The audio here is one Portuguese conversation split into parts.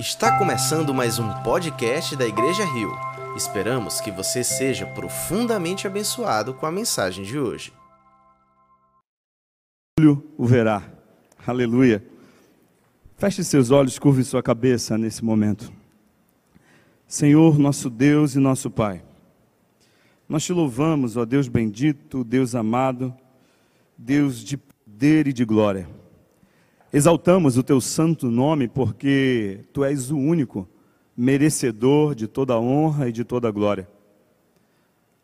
Está começando mais um podcast da Igreja Rio. Esperamos que você seja profundamente abençoado com a mensagem de hoje. O verá. Aleluia. Feche seus olhos, curve sua cabeça nesse momento. Senhor, nosso Deus e nosso Pai, nós te louvamos, ó Deus bendito, Deus amado, Deus de poder e de glória. Exaltamos o teu santo nome porque tu és o único merecedor de toda honra e de toda glória.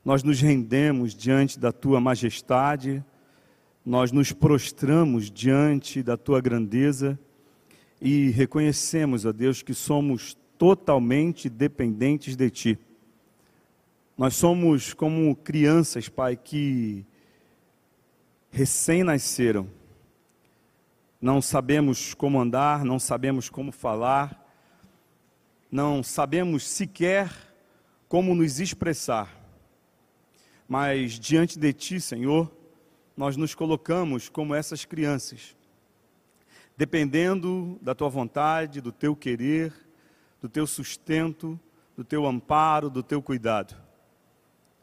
Nós nos rendemos diante da tua majestade, nós nos prostramos diante da tua grandeza e reconhecemos, ó Deus, que somos totalmente dependentes de ti. Nós somos como crianças, Pai, que recém-nasceram não sabemos como andar, não sabemos como falar, não sabemos sequer como nos expressar. Mas diante de Ti, Senhor, nós nos colocamos como essas crianças, dependendo da Tua vontade, do Teu querer, do Teu sustento, do Teu amparo, do Teu cuidado.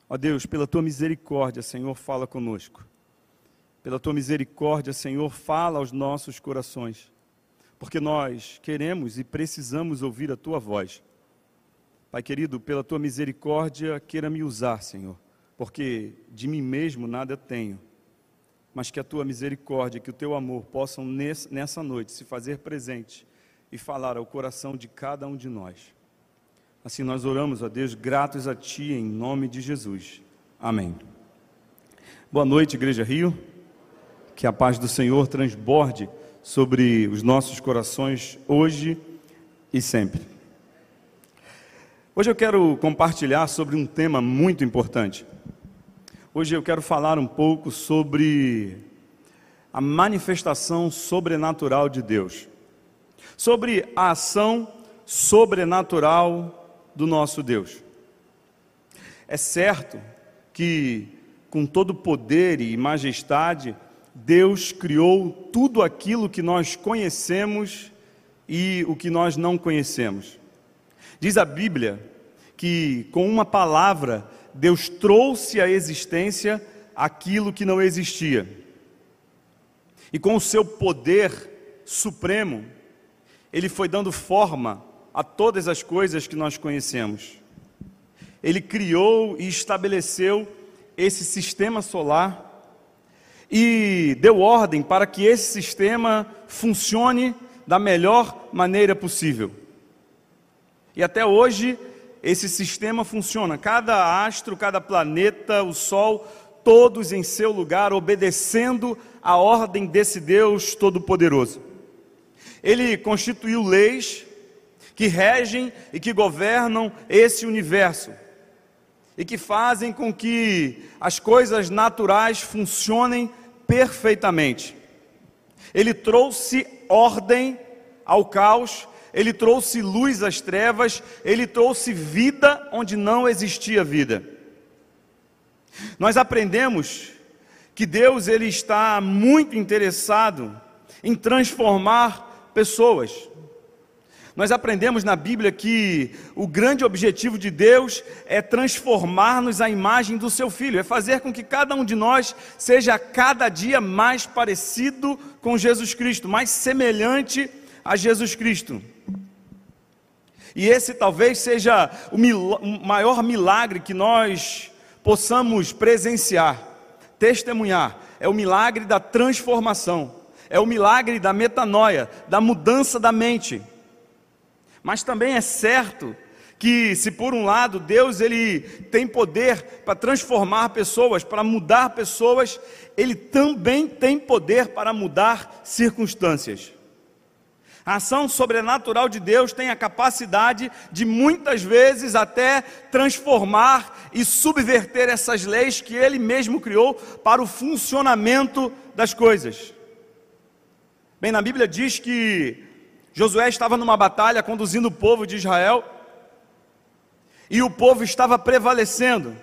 Ó Deus, pela Tua misericórdia, Senhor, fala conosco. Pela tua misericórdia, Senhor, fala aos nossos corações, porque nós queremos e precisamos ouvir a tua voz. Pai querido, pela tua misericórdia, queira me usar, Senhor, porque de mim mesmo nada tenho, mas que a tua misericórdia, que o teu amor possam nessa noite se fazer presente e falar ao coração de cada um de nós. Assim nós oramos a Deus, gratos a Ti, em nome de Jesus. Amém. Boa noite, Igreja Rio. Que a paz do Senhor transborde sobre os nossos corações hoje e sempre. Hoje eu quero compartilhar sobre um tema muito importante. Hoje eu quero falar um pouco sobre a manifestação sobrenatural de Deus, sobre a ação sobrenatural do nosso Deus. É certo que, com todo poder e majestade, Deus criou tudo aquilo que nós conhecemos e o que nós não conhecemos. Diz a Bíblia que com uma palavra Deus trouxe à existência aquilo que não existia. E com o seu poder supremo, ele foi dando forma a todas as coisas que nós conhecemos. Ele criou e estabeleceu esse sistema solar e deu ordem para que esse sistema funcione da melhor maneira possível. E até hoje esse sistema funciona. Cada astro, cada planeta, o Sol, todos em seu lugar, obedecendo a ordem desse Deus Todo-Poderoso. Ele constituiu leis que regem e que governam esse universo e que fazem com que as coisas naturais funcionem perfeitamente. Ele trouxe ordem ao caos, ele trouxe luz às trevas, ele trouxe vida onde não existia vida. Nós aprendemos que Deus ele está muito interessado em transformar pessoas. Nós aprendemos na Bíblia que o grande objetivo de Deus é transformar-nos à imagem do seu Filho, é fazer com que cada um de nós seja cada dia mais parecido com Jesus Cristo, mais semelhante a Jesus Cristo. E esse talvez seja o, mil maior milagre que nós possamos presenciar, testemunhar, é o milagre da transformação, é o milagre da metanoia, da mudança da mente. Mas também é certo que se por um lado Deus ele tem poder para transformar pessoas, para mudar pessoas, ele também tem poder para mudar circunstâncias. A ação sobrenatural de Deus tem a capacidade de muitas vezes até transformar e subverter essas leis que ele mesmo criou para o funcionamento das coisas. Bem, na Bíblia diz que Josué estava numa batalha conduzindo o povo de Israel e o povo estava prevalecendo,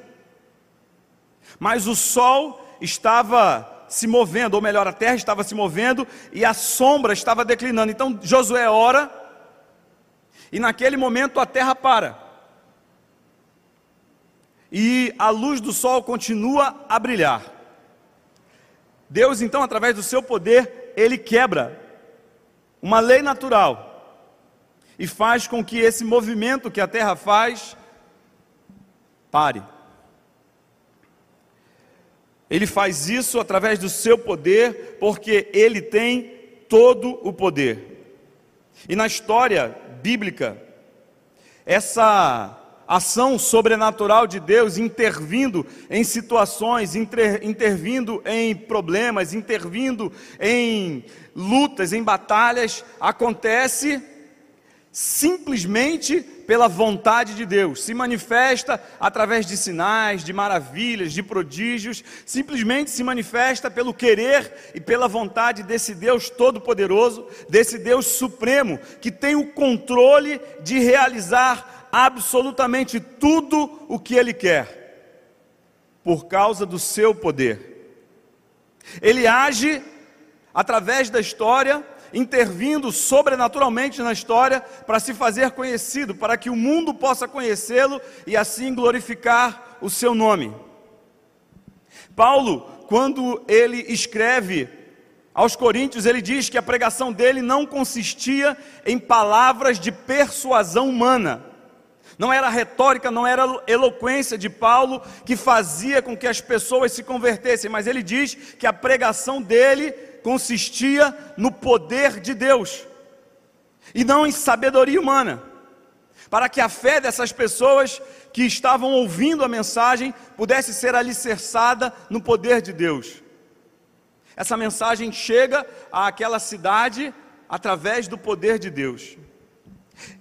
mas o sol estava se movendo, ou melhor, a terra estava se movendo e a sombra estava declinando. Então Josué ora E naquele momento a terra para. E a luz do sol continua a brilhar. Deus, então, através do seu poder, ele quebra uma lei natural e faz com que esse movimento que a terra faz pare. Ele faz isso através do seu poder, porque ele tem todo o poder. E na história bíblica, essa ação sobrenatural de Deus intervindo em situações, inter, intervindo em problemas, intervindo em lutas, em batalhas, acontece simplesmente pela vontade de Deus, se manifesta através de sinais, de maravilhas, de prodígios, simplesmente se manifesta pelo querer e pela vontade desse Deus todo-poderoso, desse Deus supremo, que tem o controle de realizar absolutamente tudo o que Ele quer, por causa do seu poder. Ele age através da história intervindo sobrenaturalmente na história para se fazer conhecido, para que o mundo possa conhecê-lo e assim glorificar o seu nome. Paulo, quando ele escreve aos Coríntios, ele diz que a pregação dele não consistia em palavras de persuasão humana. Não era retórica, não era eloquência de Paulo que fazia com que as pessoas se convertessem, mas ele diz que a pregação dele consistia no poder de Deus e não em sabedoria humana, para que a fé dessas pessoas que estavam ouvindo a mensagem pudesse ser alicerçada no poder de Deus. Essa mensagem chega àquela cidade através do poder de Deus.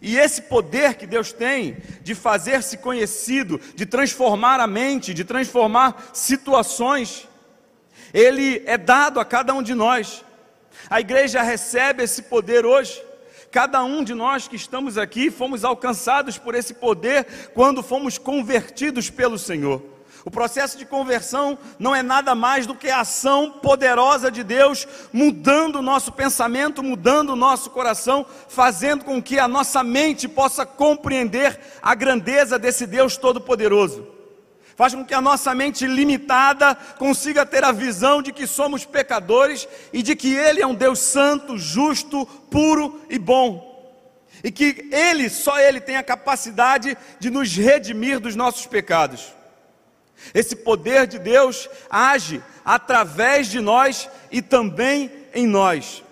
E esse poder que Deus tem de fazer-se conhecido, de transformar a mente, de transformar situações, ele é dado a cada um de nós. A igreja recebe esse poder hoje. Cada um de nós que estamos aqui fomos alcançados por esse poder quando fomos convertidos pelo Senhor. O processo de conversão não é nada mais do que a ação poderosa de Deus mudando o nosso pensamento, mudando o nosso coração, fazendo com que a nossa mente possa compreender a grandeza desse Deus Todo-Poderoso faz com que a nossa mente limitada consiga ter a visão de que somos pecadores e de que Ele é um Deus santo, justo, puro e bom. E que Ele, só Ele, tem a capacidade de nos redimir dos nossos pecados. Esse poder de Deus age através de nós e também em nós,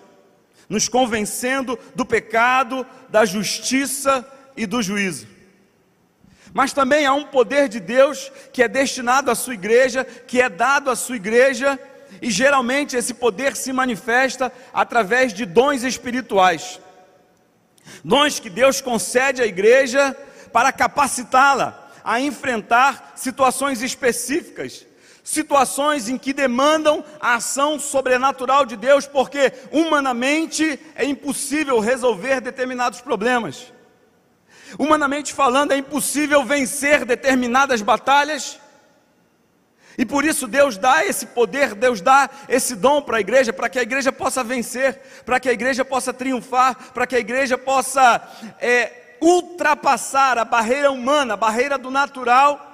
nos convencendo do pecado, da justiça e do juízo. Mas também há um poder de Deus que é destinado à sua igreja, que é dado à sua igreja, e geralmente esse poder se manifesta através de dons espirituais. Dons que Deus concede à igreja para capacitá-la a enfrentar situações específicas, situações em que demandam a ação sobrenatural de Deus, porque humanamente é impossível resolver determinados problemas. Humanamente falando, é impossível vencer determinadas batalhas. E por isso Deus dá esse poder, Deus dá esse dom para a igreja, para que a igreja possa vencer, para que a igreja possa triunfar, para que a igreja possa é, ultrapassar a barreira humana, a barreira do natural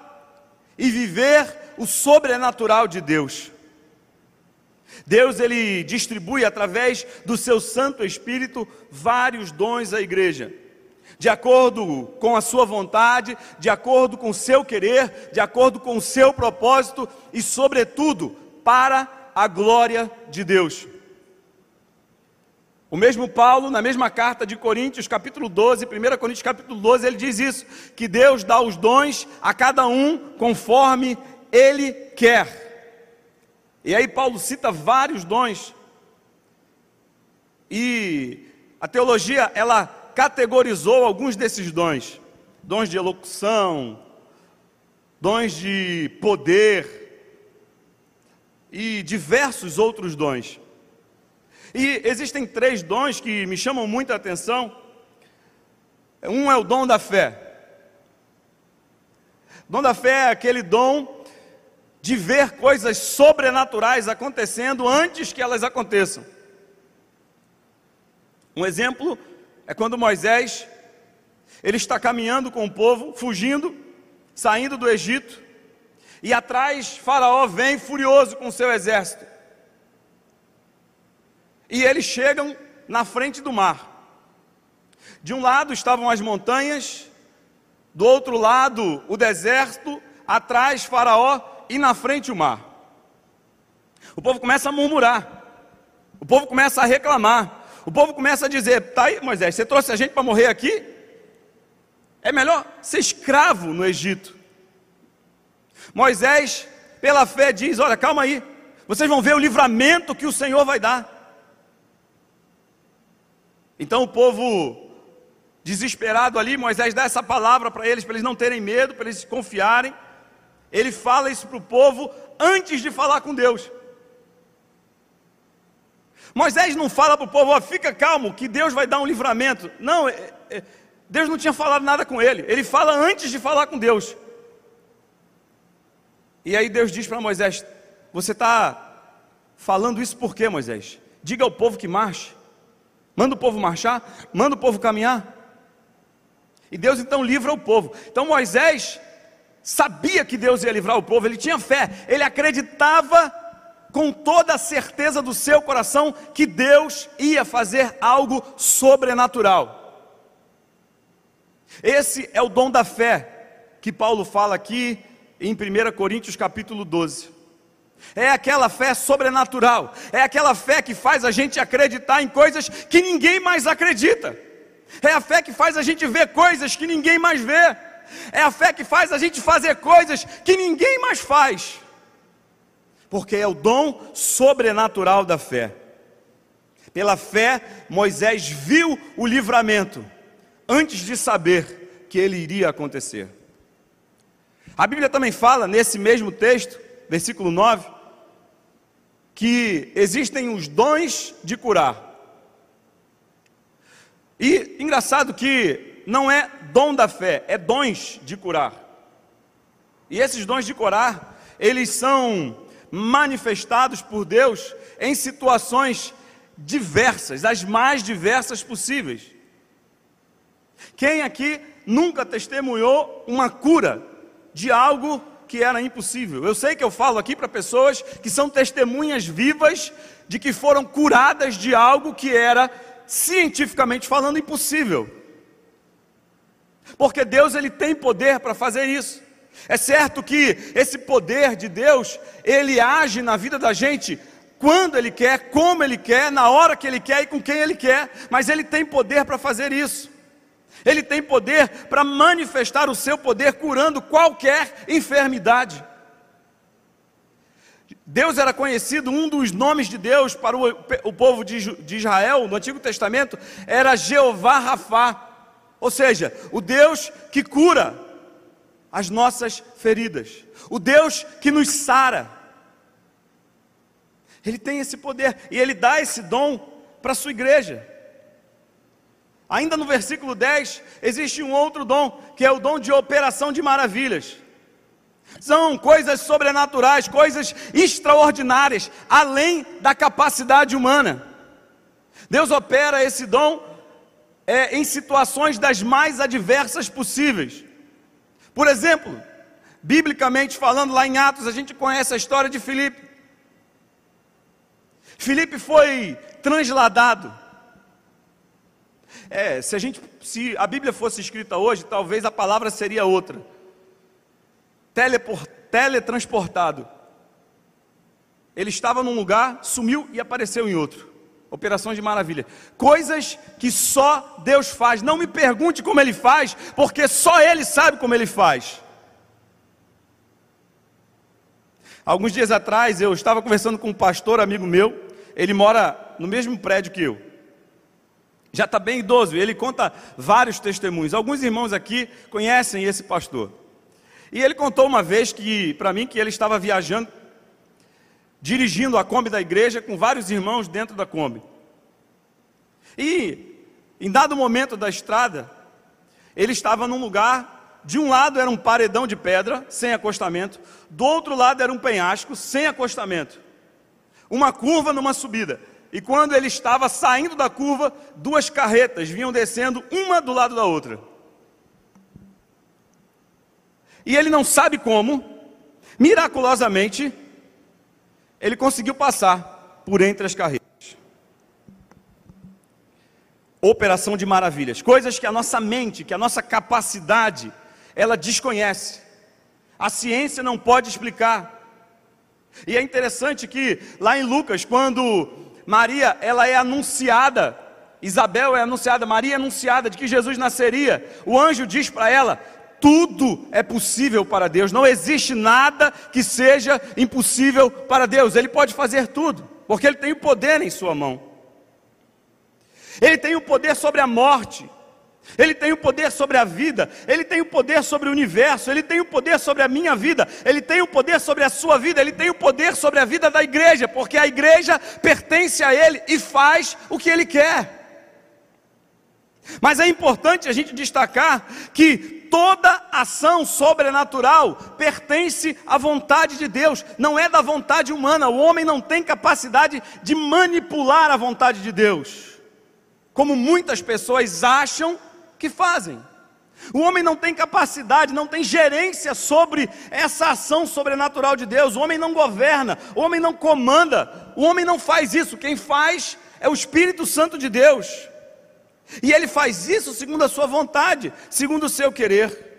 e viver o sobrenatural de Deus. Deus ele distribui através do seu Santo Espírito vários dons à igreja de acordo com a sua vontade, de acordo com o seu querer, de acordo com o seu propósito e, sobretudo, para a glória de Deus. O mesmo Paulo, na mesma carta de Coríntios, capítulo 12, 1 Coríntios, capítulo 12, ele diz isso: que Deus dá os dons a cada um conforme ele quer. E aí, Paulo cita vários dons. E a teologia, ela categorizou alguns desses dons: dons de elocução, dons de poder e diversos outros dons. E existem três dons que me chamam muita atenção. Um é o dom da fé. O dom da fé é aquele dom de ver coisas sobrenaturais acontecendo antes que elas aconteçam. Um exemplo é quando Moisés Ele está caminhando com o povo, fugindo, saindo do Egito, e atrás Faraó vem furioso com o seu exército. E eles chegam na frente do mar. De um lado estavam as montanhas, do outro lado o deserto, atrás Faraó e na frente o mar. O povo começa a murmurar, o povo começa a reclamar, o povo começa a dizer: tá aí, Moisés, você trouxe a gente para morrer aqui? É melhor ser escravo no Egito. Moisés, pela fé, diz: Olha, calma aí, vocês vão ver o livramento que o Senhor vai dar. Então o povo, desesperado ali, Moisés dá essa palavra para eles, para eles não terem medo, para eles confiarem. Ele fala isso para o povo antes de falar com Deus. Moisés não fala para o povo, ó, fica calmo, que Deus vai dar um livramento. Não, é, é, Deus não tinha falado nada com ele. Ele fala antes de falar com Deus. E aí Deus diz para Moisés: Você está falando isso por quê, Moisés? Diga ao povo que marche. Manda o povo marchar, manda o povo caminhar. E Deus então livra o povo. Então Moisés sabia que Deus ia livrar o povo, ele tinha fé, ele acreditava com toda a certeza do seu coração que Deus ia fazer algo sobrenatural. Esse é o dom da fé que Paulo fala aqui em 1 Coríntios capítulo 12. É aquela fé sobrenatural, é aquela fé que faz a gente acreditar em coisas que ninguém mais acredita. É a fé que faz a gente ver coisas que ninguém mais vê. É a fé que faz a gente fazer coisas que ninguém mais faz porque é o dom sobrenatural da fé. Pela fé, Moisés viu o livramento antes de saber que ele iria acontecer. A Bíblia também fala, nesse mesmo texto, versículo 9, que existem os dons de curar. E engraçado que não é dom da fé, é dons de curar. E esses dons de curar, eles são manifestados por Deus em situações diversas, as mais diversas possíveis. Quem aqui nunca testemunhou uma cura de algo que era impossível? Eu sei que eu falo aqui para pessoas que são testemunhas vivas de que foram curadas de algo que era cientificamente falando impossível. Porque Deus ele tem poder para fazer isso. É certo que esse poder de Deus, ele age na vida da gente quando ele quer, como ele quer, na hora que ele quer e com quem ele quer, mas ele tem poder para fazer isso. Ele tem poder para manifestar o seu poder curando qualquer enfermidade. Deus era conhecido, um dos nomes de Deus para o, o povo de, de Israel no Antigo Testamento era Jeová Rafá, ou seja, o Deus que cura, as nossas feridas, o Deus que nos sara. Ele tem esse poder e ele dá esse dom para a sua igreja. Ainda no versículo 10, existe um outro dom, que é o dom de operação de maravilhas. São coisas sobrenaturais, coisas extraordinárias, além da capacidade humana. Deus opera esse dom é, em situações das mais adversas possíveis. Por exemplo, biblicamente falando, lá em Atos, a gente conhece a história de Filipe. Filipe foi transladado. É, se a gente, se a Bíblia fosse escrita hoje, talvez a palavra seria outra. Teleport, teletransportado. Ele estava num lugar, sumiu e apareceu em outro. Operações de maravilha. Coisas que só Deus faz. Não me pergunte como Ele faz, porque só Ele sabe como Ele faz. Alguns dias atrás eu estava conversando com um pastor amigo meu. Ele mora no mesmo prédio que eu. Já está bem idoso. Ele conta vários testemunhos. Alguns irmãos aqui conhecem esse pastor. E ele contou uma vez que, para mim, que ele estava viajando dirigindo a Kombi da igreja com vários irmãos dentro da Kombi. E, em dado momento da estrada, ele estava num lugar, de um lado era um paredão de pedra, sem acostamento, do outro lado era um penhasco, sem acostamento. Uma curva numa subida. E quando ele estava saindo da curva, duas carretas vinham descendo, uma do lado da outra. E ele não sabe como, miraculosamente, ele conseguiu passar por entre as carreiras. Operação de maravilhas, coisas que a nossa mente, que a nossa capacidade, ela desconhece. A ciência não pode explicar. E é interessante que lá em Lucas, quando Maria ela é anunciada, Isabel é anunciada, Maria é anunciada de que Jesus nasceria, o anjo diz para ela: tudo é possível para Deus, não existe nada que seja impossível para Deus, Ele pode fazer tudo, porque Ele tem o poder em Sua mão, Ele tem o poder sobre a morte, ele tem o poder sobre a vida, Ele tem o poder sobre o universo, Ele tem o poder sobre a minha vida, Ele tem o poder sobre a sua vida, Ele tem o poder sobre a vida da igreja, porque a igreja pertence a Ele e faz o que Ele quer. Mas é importante a gente destacar que toda ação sobrenatural pertence à vontade de Deus, não é da vontade humana. O homem não tem capacidade de manipular a vontade de Deus, como muitas pessoas acham que fazem. O homem não tem capacidade, não tem gerência sobre essa ação sobrenatural de Deus. O homem não governa, o homem não comanda, o homem não faz isso. Quem faz é o Espírito Santo de Deus. E ele faz isso segundo a sua vontade, segundo o seu querer.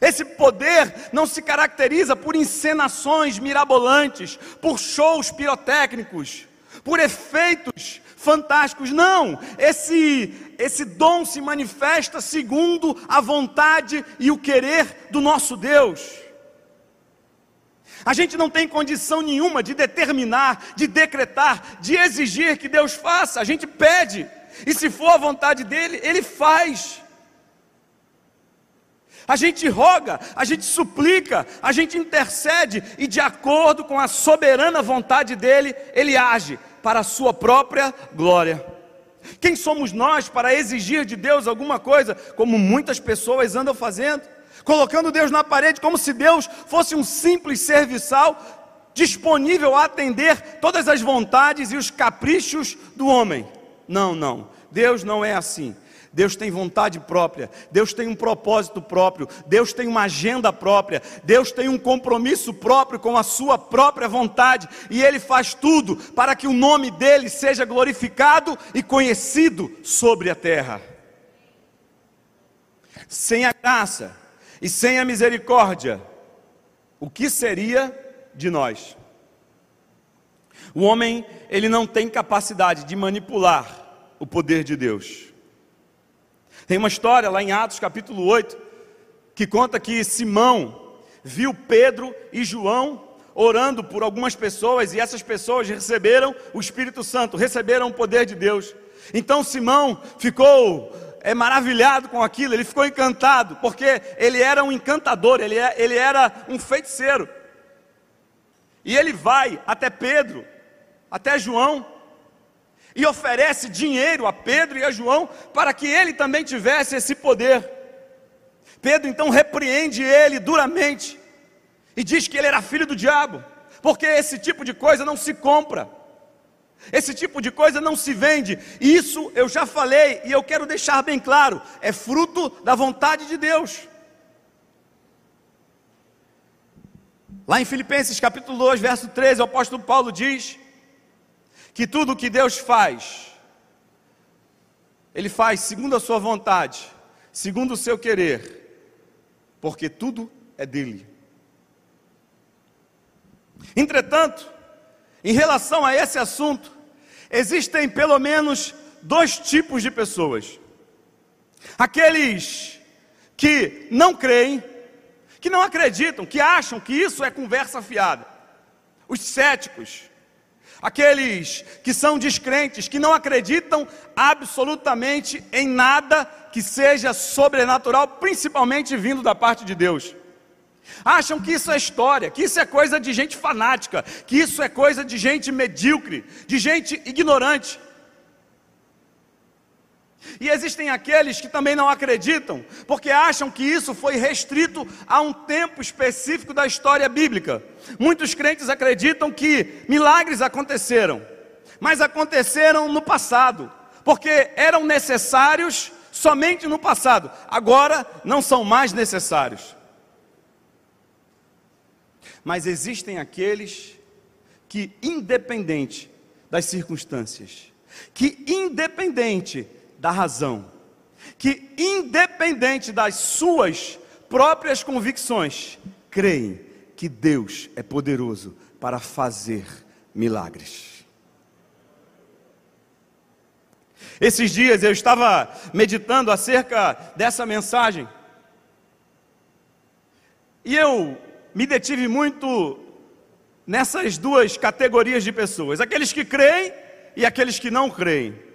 Esse poder não se caracteriza por encenações mirabolantes, por shows pirotécnicos, por efeitos fantásticos. Não, esse esse dom se manifesta segundo a vontade e o querer do nosso Deus. A gente não tem condição nenhuma de determinar, de decretar, de exigir que Deus faça. A gente pede, e se for a vontade dele, ele faz. A gente roga, a gente suplica, a gente intercede, e de acordo com a soberana vontade dele, ele age para a sua própria glória. Quem somos nós para exigir de Deus alguma coisa, como muitas pessoas andam fazendo? Colocando Deus na parede, como se Deus fosse um simples serviçal disponível a atender todas as vontades e os caprichos do homem. Não, não. Deus não é assim. Deus tem vontade própria, Deus tem um propósito próprio, Deus tem uma agenda própria, Deus tem um compromisso próprio com a sua própria vontade, e Ele faz tudo para que o nome dele seja glorificado e conhecido sobre a terra. Sem a graça e sem a misericórdia, o que seria de nós? O homem, ele não tem capacidade de manipular o poder de Deus. Tem uma história lá em Atos capítulo 8 que conta que Simão viu Pedro e João orando por algumas pessoas e essas pessoas receberam o Espírito Santo, receberam o poder de Deus. Então Simão ficou é, maravilhado com aquilo, ele ficou encantado, porque ele era um encantador, ele, é, ele era um feiticeiro. E ele vai até Pedro, até João, e oferece dinheiro a Pedro e a João para que ele também tivesse esse poder. Pedro então repreende ele duramente e diz que ele era filho do diabo, porque esse tipo de coisa não se compra. Esse tipo de coisa não se vende. Isso eu já falei e eu quero deixar bem claro: é fruto da vontade de Deus. Lá em Filipenses capítulo 2, verso 13, o apóstolo Paulo diz que tudo o que Deus faz, Ele faz segundo a sua vontade, segundo o seu querer, porque tudo é dele. Entretanto, em relação a esse assunto, existem pelo menos dois tipos de pessoas: aqueles que não creem, que não acreditam, que acham que isso é conversa fiada, os céticos, aqueles que são descrentes, que não acreditam absolutamente em nada que seja sobrenatural, principalmente vindo da parte de Deus. Acham que isso é história, que isso é coisa de gente fanática, que isso é coisa de gente medíocre, de gente ignorante. E existem aqueles que também não acreditam, porque acham que isso foi restrito a um tempo específico da história bíblica. Muitos crentes acreditam que milagres aconteceram, mas aconteceram no passado, porque eram necessários somente no passado, agora não são mais necessários. Mas existem aqueles que, independente das circunstâncias, que independente da razão, que independente das suas próprias convicções, creem que Deus é poderoso para fazer milagres. Esses dias eu estava meditando acerca dessa mensagem e eu me detive muito nessas duas categorias de pessoas: aqueles que creem e aqueles que não creem.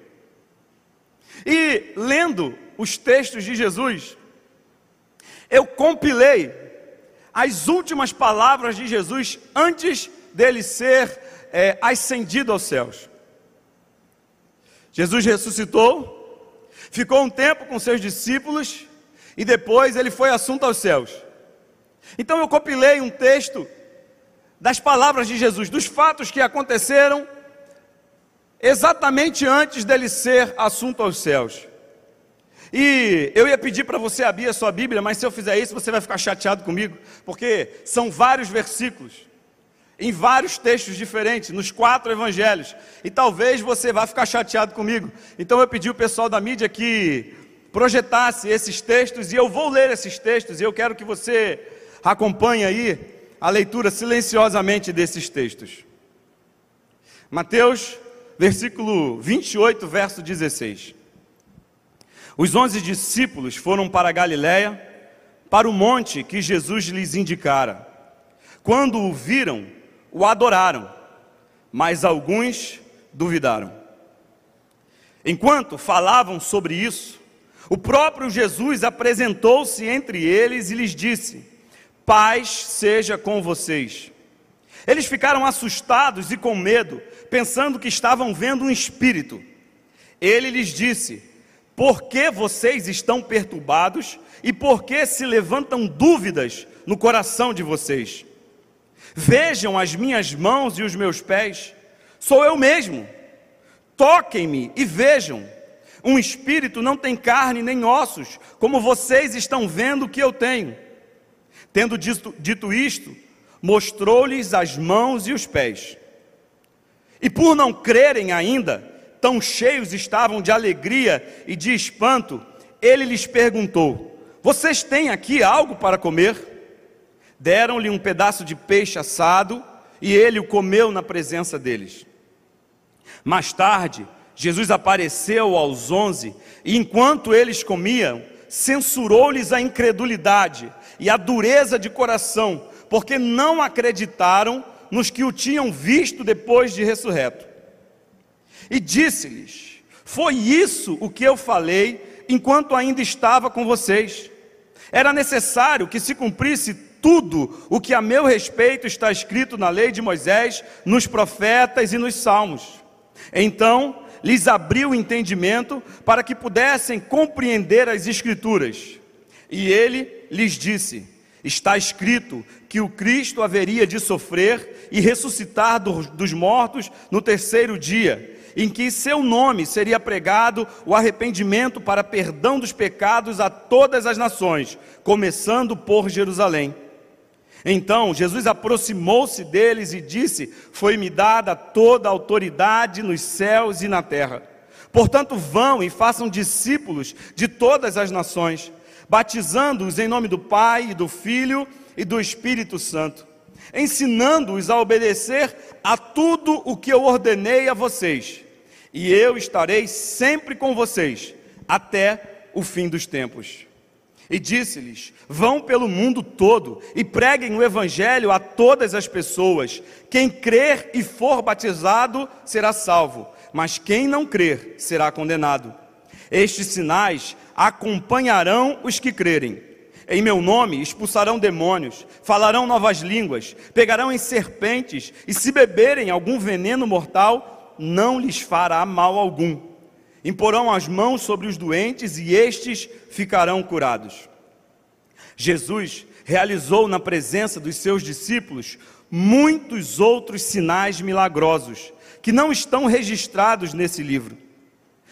E lendo os textos de Jesus, eu compilei as últimas palavras de Jesus antes dele ser é, ascendido aos céus. Jesus ressuscitou, ficou um tempo com seus discípulos e depois ele foi assunto aos céus. Então eu compilei um texto das palavras de Jesus, dos fatos que aconteceram exatamente antes dele ser assunto aos céus. E eu ia pedir para você abrir a sua Bíblia, mas se eu fizer isso, você vai ficar chateado comigo, porque são vários versículos, em vários textos diferentes, nos quatro evangelhos, e talvez você vá ficar chateado comigo. Então eu pedi o pessoal da mídia que projetasse esses textos, e eu vou ler esses textos, e eu quero que você acompanhe aí a leitura silenciosamente desses textos. Mateus, versículo 28, verso 16. Os onze discípulos foram para Galiléia, para o monte que Jesus lhes indicara. Quando o viram, o adoraram, mas alguns duvidaram. Enquanto falavam sobre isso, o próprio Jesus apresentou-se entre eles e lhes disse: Paz seja com vocês. Eles ficaram assustados e com medo, pensando que estavam vendo um espírito. Ele lhes disse: por que vocês estão perturbados e por que se levantam dúvidas no coração de vocês? Vejam as minhas mãos e os meus pés, sou eu mesmo. Toquem-me e vejam. Um espírito não tem carne nem ossos, como vocês estão vendo que eu tenho. Tendo dito, dito isto, mostrou-lhes as mãos e os pés. E por não crerem ainda, tão cheios estavam de alegria e de espanto, ele lhes perguntou: Vocês têm aqui algo para comer? Deram-lhe um pedaço de peixe assado e ele o comeu na presença deles. Mais tarde, Jesus apareceu aos onze e, enquanto eles comiam, censurou-lhes a incredulidade e a dureza de coração, porque não acreditaram nos que o tinham visto depois de ressurreto e disse-lhes: Foi isso o que eu falei enquanto ainda estava com vocês. Era necessário que se cumprisse tudo o que a meu respeito está escrito na lei de Moisés, nos profetas e nos salmos. Então lhes abriu o entendimento para que pudessem compreender as Escrituras. E ele lhes disse: Está escrito que o Cristo haveria de sofrer e ressuscitar dos mortos no terceiro dia em que seu nome seria pregado o arrependimento para perdão dos pecados a todas as nações, começando por Jerusalém. Então Jesus aproximou-se deles e disse: Foi-me dada toda a autoridade nos céus e na terra. Portanto, vão e façam discípulos de todas as nações, batizando-os em nome do Pai, e do Filho e do Espírito Santo ensinando-os a obedecer a tudo o que eu ordenei a vocês, e eu estarei sempre com vocês até o fim dos tempos. E disse-lhes: Vão pelo mundo todo e preguem o evangelho a todas as pessoas. Quem crer e for batizado será salvo, mas quem não crer será condenado. Estes sinais acompanharão os que crerem. Em meu nome expulsarão demônios, falarão novas línguas, pegarão em serpentes, e se beberem algum veneno mortal, não lhes fará mal algum. Imporão as mãos sobre os doentes e estes ficarão curados. Jesus realizou na presença dos seus discípulos muitos outros sinais milagrosos que não estão registrados nesse livro.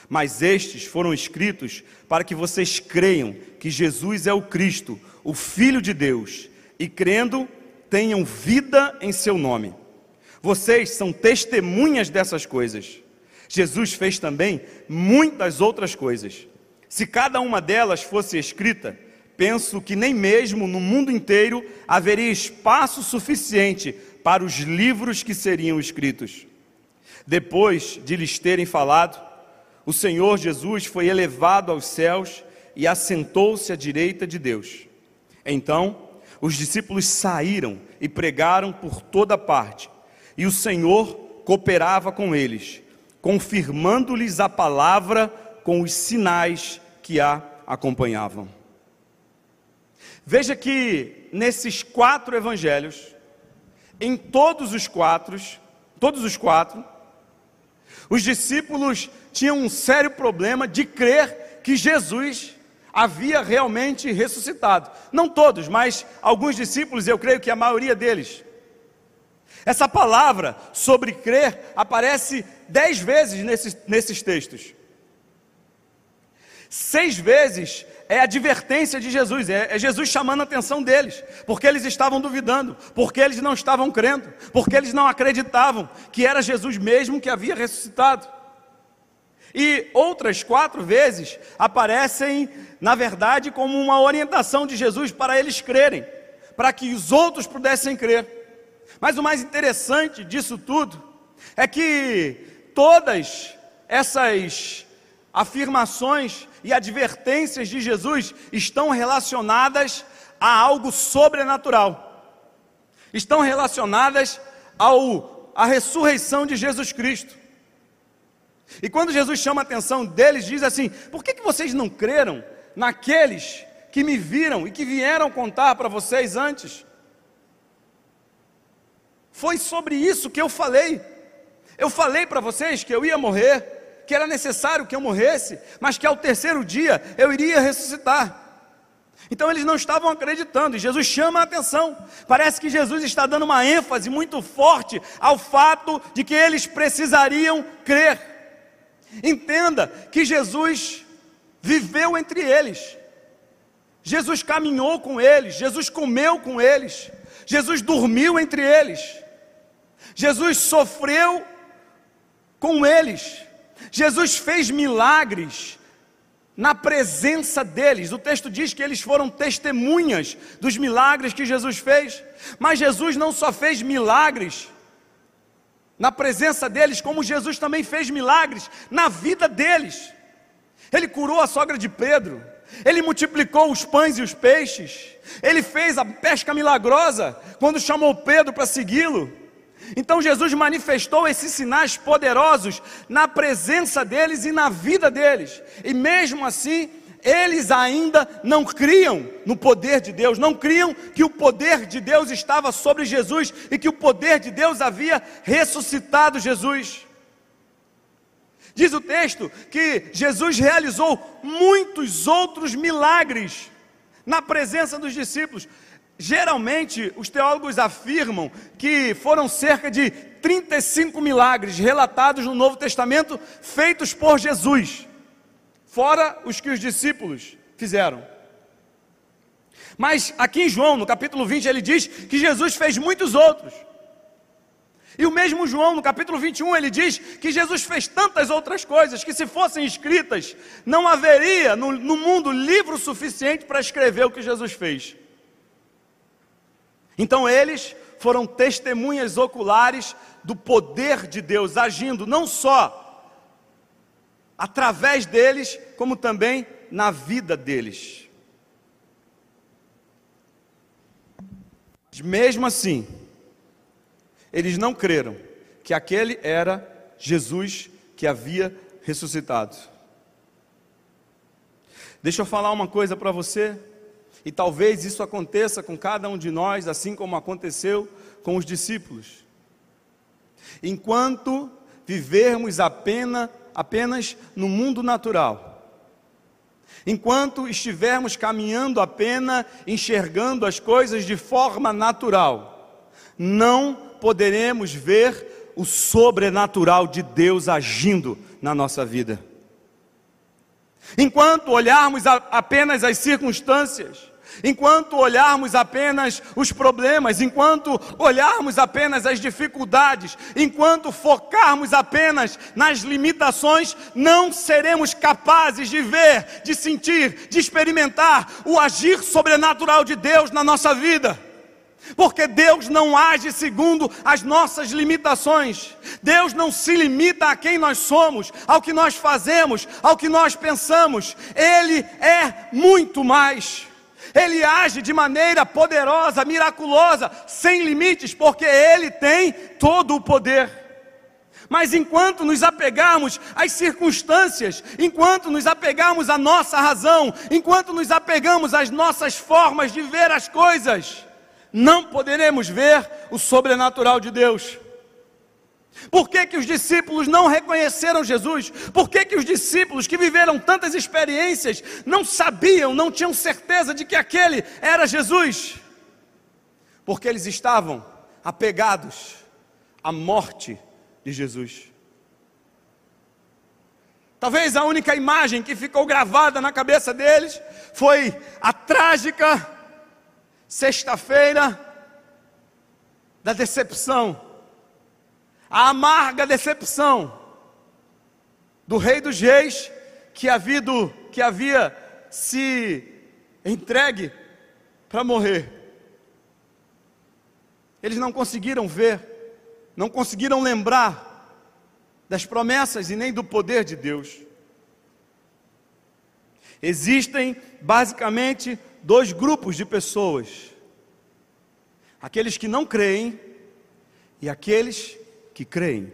Mas estes foram escritos para que vocês creiam que Jesus é o Cristo, o Filho de Deus, e crendo, tenham vida em seu nome. Vocês são testemunhas dessas coisas. Jesus fez também muitas outras coisas. Se cada uma delas fosse escrita, penso que nem mesmo no mundo inteiro haveria espaço suficiente para os livros que seriam escritos. Depois de lhes terem falado, o Senhor Jesus foi elevado aos céus e assentou-se à direita de Deus. Então, os discípulos saíram e pregaram por toda parte, e o Senhor cooperava com eles, confirmando-lhes a palavra com os sinais que a acompanhavam. Veja que nesses quatro evangelhos, em todos os quatro, todos os quatro, os discípulos tinham um sério problema de crer que Jesus havia realmente ressuscitado. Não todos, mas alguns discípulos, eu creio que a maioria deles. Essa palavra sobre crer aparece dez vezes nesses, nesses textos. Seis vezes é a advertência de Jesus, é, é, Jesus chamando a atenção deles, porque eles estavam duvidando, porque eles não estavam crendo, porque eles não acreditavam que era Jesus mesmo que havia ressuscitado. E outras quatro vezes aparecem, na verdade, como uma orientação de Jesus para eles crerem, para que os outros pudessem crer. Mas o mais interessante disso tudo é que todas essas afirmações e advertências de Jesus estão relacionadas a algo sobrenatural. Estão relacionadas ao à ressurreição de Jesus Cristo. E quando Jesus chama a atenção deles, diz assim: Por que, que vocês não creram naqueles que me viram e que vieram contar para vocês antes? Foi sobre isso que eu falei. Eu falei para vocês que eu ia morrer, que era necessário que eu morresse, mas que ao terceiro dia eu iria ressuscitar. Então eles não estavam acreditando, e Jesus chama a atenção. Parece que Jesus está dando uma ênfase muito forte ao fato de que eles precisariam crer. Entenda que Jesus viveu entre eles, Jesus caminhou com eles, Jesus comeu com eles, Jesus dormiu entre eles, Jesus sofreu com eles. Jesus fez milagres na presença deles. O texto diz que eles foram testemunhas dos milagres que Jesus fez. Mas Jesus não só fez milagres na presença deles, como Jesus também fez milagres na vida deles. Ele curou a sogra de Pedro, ele multiplicou os pães e os peixes, ele fez a pesca milagrosa quando chamou Pedro para segui-lo. Então Jesus manifestou esses sinais poderosos na presença deles e na vida deles. E mesmo assim, eles ainda não criam no poder de Deus, não criam que o poder de Deus estava sobre Jesus e que o poder de Deus havia ressuscitado Jesus. Diz o texto que Jesus realizou muitos outros milagres na presença dos discípulos. Geralmente, os teólogos afirmam que foram cerca de 35 milagres relatados no Novo Testamento feitos por Jesus, fora os que os discípulos fizeram. Mas aqui em João, no capítulo 20, ele diz que Jesus fez muitos outros. E o mesmo João, no capítulo 21, ele diz que Jesus fez tantas outras coisas que, se fossem escritas, não haveria no, no mundo livro suficiente para escrever o que Jesus fez. Então eles foram testemunhas oculares do poder de Deus agindo não só através deles, como também na vida deles. Mesmo assim, eles não creram que aquele era Jesus que havia ressuscitado. Deixa eu falar uma coisa para você. E talvez isso aconteça com cada um de nós, assim como aconteceu com os discípulos. Enquanto vivermos apenas, apenas no mundo natural, enquanto estivermos caminhando apenas enxergando as coisas de forma natural, não poderemos ver o sobrenatural de Deus agindo na nossa vida. Enquanto olharmos apenas as circunstâncias, enquanto olharmos apenas os problemas, enquanto olharmos apenas as dificuldades, enquanto focarmos apenas nas limitações, não seremos capazes de ver, de sentir, de experimentar o agir sobrenatural de Deus na nossa vida. Porque Deus não age segundo as nossas limitações. Deus não se limita a quem nós somos, ao que nós fazemos, ao que nós pensamos. Ele é muito mais. Ele age de maneira poderosa, miraculosa, sem limites, porque Ele tem todo o poder. Mas enquanto nos apegarmos às circunstâncias, enquanto nos apegarmos à nossa razão, enquanto nos apegamos às nossas formas de ver as coisas, não poderemos ver o sobrenatural de Deus. Por que, que os discípulos não reconheceram Jesus? Por que, que os discípulos que viveram tantas experiências não sabiam, não tinham certeza de que aquele era Jesus? Porque eles estavam apegados à morte de Jesus. Talvez a única imagem que ficou gravada na cabeça deles foi a trágica sexta-feira da decepção a amarga decepção do rei dos reis que havia, que havia se entregue para morrer. Eles não conseguiram ver, não conseguiram lembrar das promessas e nem do poder de Deus. Existem basicamente dois grupos de pessoas: aqueles que não creem e aqueles que creem.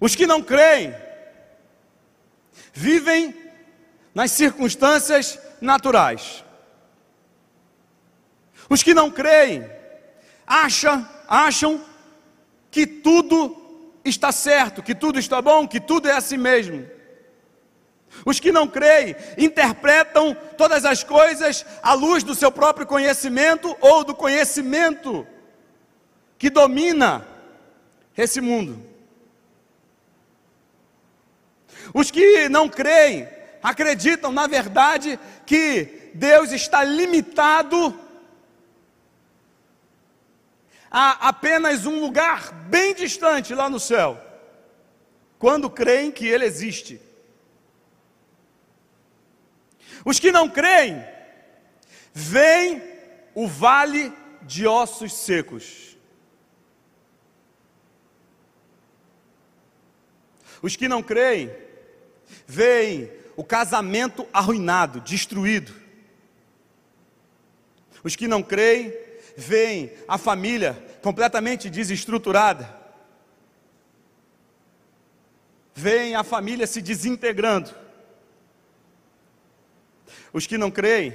Os que não creem vivem nas circunstâncias naturais. Os que não creem acham, acham que tudo está certo, que tudo está bom, que tudo é assim mesmo. Os que não creem interpretam todas as coisas à luz do seu próprio conhecimento ou do conhecimento que domina esse mundo. Os que não creem acreditam, na verdade, que Deus está limitado a apenas um lugar bem distante lá no céu, quando creem que Ele existe. Os que não creem, veem o vale de ossos secos. Os que não creem, veem o casamento arruinado, destruído. Os que não creem, veem a família completamente desestruturada. Veem a família se desintegrando. Os que não creem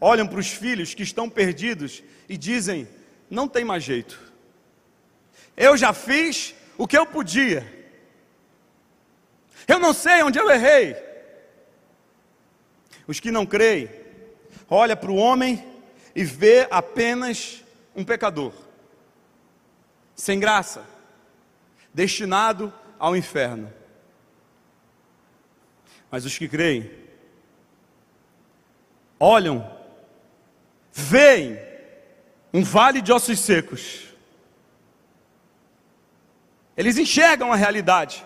olham para os filhos que estão perdidos e dizem: não tem mais jeito. Eu já fiz o que eu podia. Eu não sei onde eu errei. Os que não creem olham para o homem e vê apenas um pecador, sem graça, destinado ao inferno. Mas os que creem olham, veem um vale de ossos secos. Eles enxergam a realidade.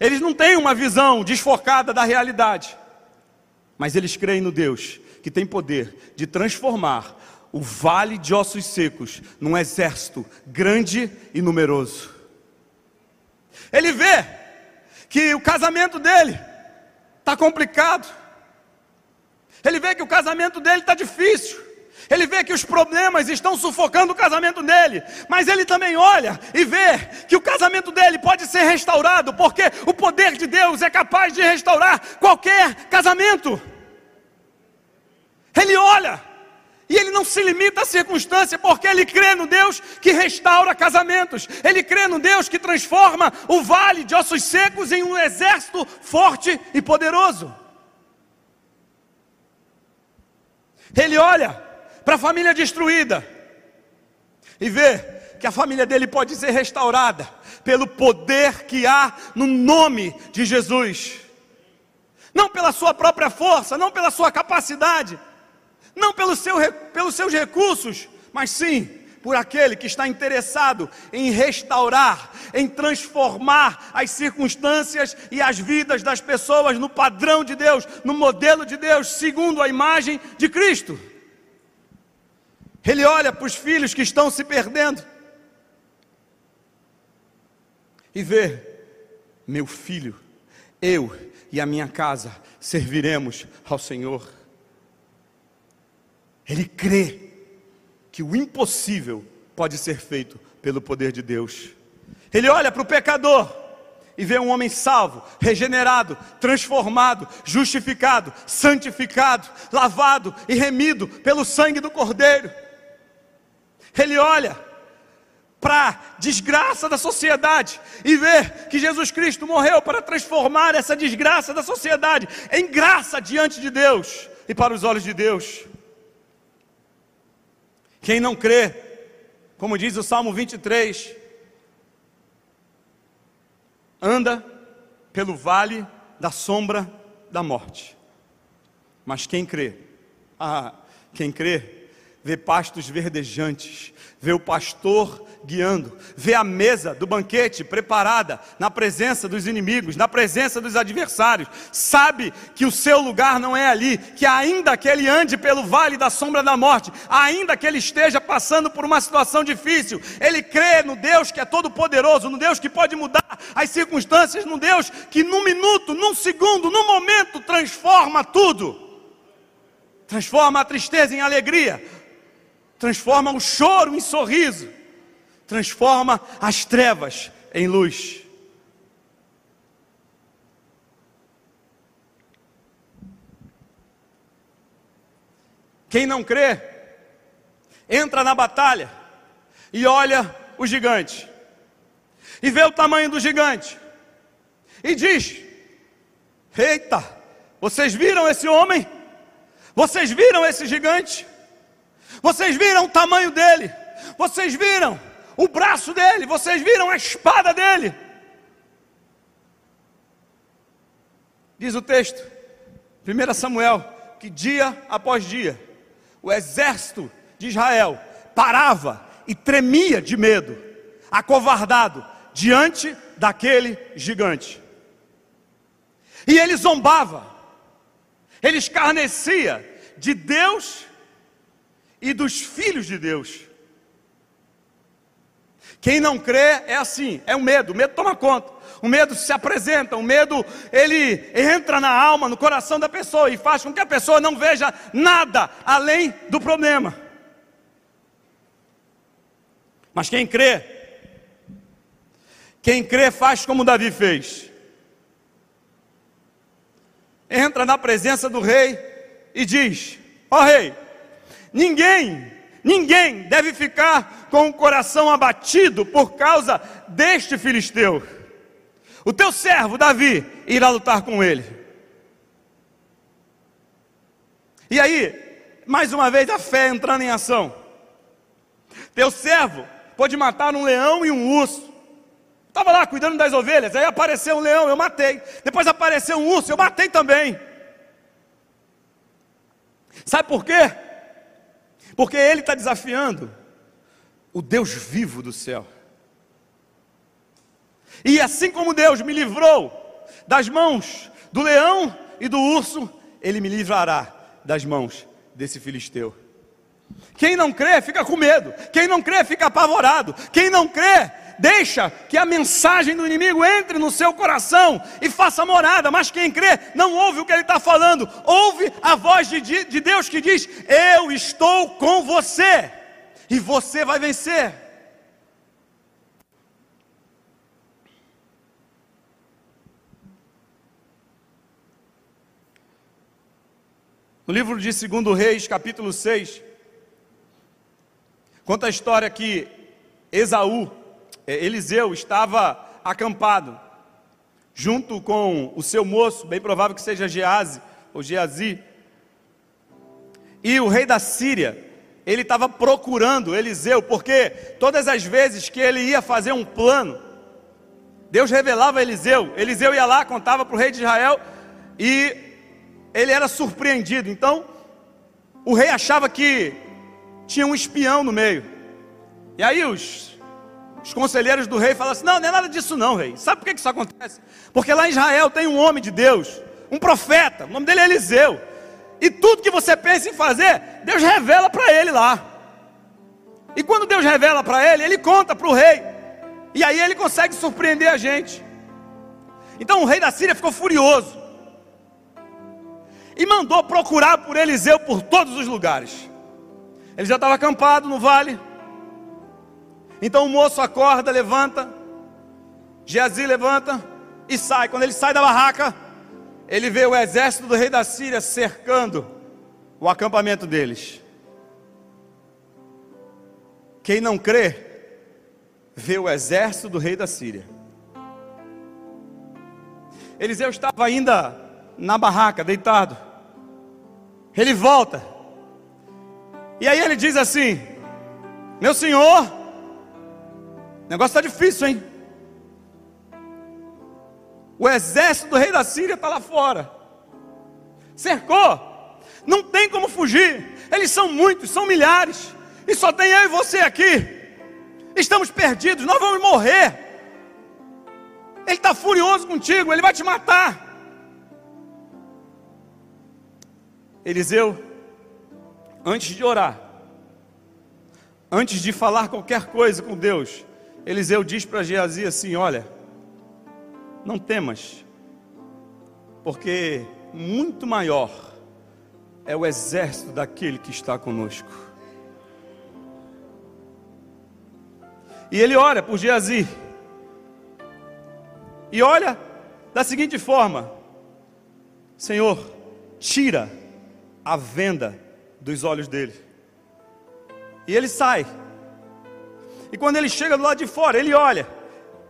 Eles não têm uma visão desfocada da realidade. Mas eles creem no Deus que tem poder de transformar o vale de ossos secos num exército grande e numeroso. Ele vê que o casamento dele está complicado ele vê que o casamento dele está difícil. Ele vê que os problemas estão sufocando o casamento dele, mas ele também olha e vê que o casamento dele pode ser restaurado, porque o poder de Deus é capaz de restaurar qualquer casamento. Ele olha e ele não se limita à circunstância, porque ele crê no Deus que restaura casamentos, ele crê no Deus que transforma o vale de ossos secos em um exército forte e poderoso. Ele olha para a família destruída e vê que a família dele pode ser restaurada pelo poder que há no nome de Jesus. não pela sua própria força, não pela sua capacidade, não pelo seu, pelos seus recursos, mas sim por aquele que está interessado em restaurar, em transformar as circunstâncias e as vidas das pessoas no padrão de Deus, no modelo de Deus, segundo a imagem de Cristo. Ele olha para os filhos que estão se perdendo e vê: meu filho, eu e a minha casa serviremos ao Senhor. Ele crê que o impossível pode ser feito pelo poder de Deus. Ele olha para o pecador e vê um homem salvo, regenerado, transformado, justificado, santificado, lavado e remido pelo sangue do Cordeiro. Ele olha para a desgraça da sociedade e vê que Jesus Cristo morreu para transformar essa desgraça da sociedade em graça diante de Deus e para os olhos de Deus. Quem não crê, como diz o Salmo 23, anda pelo vale da sombra da morte. Mas quem crê, ah, quem crê, vê pastos verdejantes, vê o pastor guiando, vê a mesa do banquete preparada na presença dos inimigos, na presença dos adversários, sabe que o seu lugar não é ali, que ainda que ele ande pelo vale da sombra da morte, ainda que ele esteja passando por uma situação difícil, ele crê no Deus que é todo poderoso, no Deus que pode mudar as circunstâncias, no Deus que num minuto, num segundo, num momento transforma tudo. Transforma a tristeza em alegria, transforma o choro em sorriso transforma as trevas em luz. Quem não crê, entra na batalha e olha o gigante, e vê o tamanho do gigante, e diz: Eita, vocês viram esse homem? Vocês viram esse gigante? Vocês viram o tamanho dele? Vocês viram o braço dele, vocês viram a espada dele. Diz o texto, 1 Samuel, que dia após dia, o exército de Israel parava e tremia de medo, acovardado, diante daquele gigante. E ele zombava, ele escarnecia de Deus e dos filhos de Deus. Quem não crê é assim, é o medo, o medo toma conta. O medo se apresenta, o medo ele entra na alma, no coração da pessoa e faz com que a pessoa não veja nada além do problema. Mas quem crê, quem crê faz como Davi fez. Entra na presença do rei e diz: Ó oh, rei, ninguém Ninguém deve ficar com o coração abatido por causa deste filisteu. O teu servo Davi irá lutar com ele. E aí, mais uma vez a fé entrando em ação. Teu servo pode matar um leão e um urso. Estava lá cuidando das ovelhas, aí apareceu um leão, eu matei. Depois apareceu um urso, eu matei também. Sabe por quê? Porque ele está desafiando o Deus vivo do céu. E assim como Deus me livrou das mãos do leão e do urso, ele me livrará das mãos desse filisteu. Quem não crê fica com medo, quem não crê fica apavorado, quem não crê deixa que a mensagem do inimigo entre no seu coração e faça morada, mas quem crê não ouve o que ele está falando, ouve a voz de, de Deus que diz: Eu estou com você, e você vai vencer. No livro de 2 Reis, capítulo 6, conta a história que Esaú, Eliseu estava acampado, junto com o seu moço, bem provável que seja Gease ou Geazi, e o rei da Síria, ele estava procurando Eliseu, porque todas as vezes que ele ia fazer um plano, Deus revelava a Eliseu, Eliseu ia lá, contava para o rei de Israel, e ele era surpreendido. Então, o rei achava que tinha um espião no meio. E aí os, os conselheiros do rei falam assim: Não, não é nada disso, não, rei. Sabe por que isso acontece? Porque lá em Israel tem um homem de Deus, um profeta, o nome dele é Eliseu. E tudo que você pensa em fazer, Deus revela para ele lá. E quando Deus revela para ele, ele conta para o rei. E aí ele consegue surpreender a gente. Então o rei da Síria ficou furioso. E mandou procurar por Eliseu por todos os lugares. Ele já estava acampado no vale. Então o moço acorda, levanta. Geazi levanta e sai. Quando ele sai da barraca, ele vê o exército do rei da Síria cercando o acampamento deles. Quem não crê, vê o exército do rei da Síria. Eliseu estava ainda na barraca, deitado. Ele volta. E aí ele diz assim: Meu senhor, o negócio está difícil, hein? O exército do rei da Síria está lá fora. Cercou. Não tem como fugir. Eles são muitos, são milhares e só tem eu e você aqui. Estamos perdidos, nós vamos morrer. Ele está furioso contigo, ele vai te matar. Eliseu, antes de orar, antes de falar qualquer coisa com Deus, Eliseu diz para Geazi assim: Olha, não temas, porque muito maior é o exército daquele que está conosco. E ele ora por Geazi. E olha da seguinte forma: Senhor, tira a venda dos olhos dele. E ele sai. E quando ele chega do lado de fora, ele olha.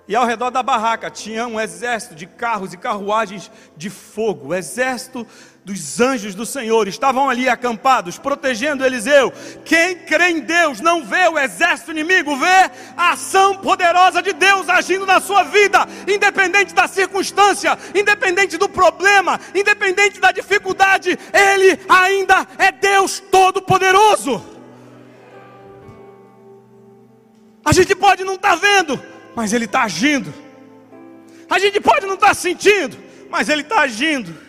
E ao redor da barraca tinha um exército de carros e carruagens de fogo, o exército dos anjos do Senhor estavam ali acampados, protegendo Eliseu. Quem crê em Deus não vê o exército inimigo, vê a ação poderosa de Deus agindo na sua vida, independente da circunstância, independente do problema, independente da dificuldade, Ele ainda é Deus Todo-Poderoso. A gente pode não estar tá vendo, mas Ele está agindo. A gente pode não estar tá sentindo, mas Ele está agindo.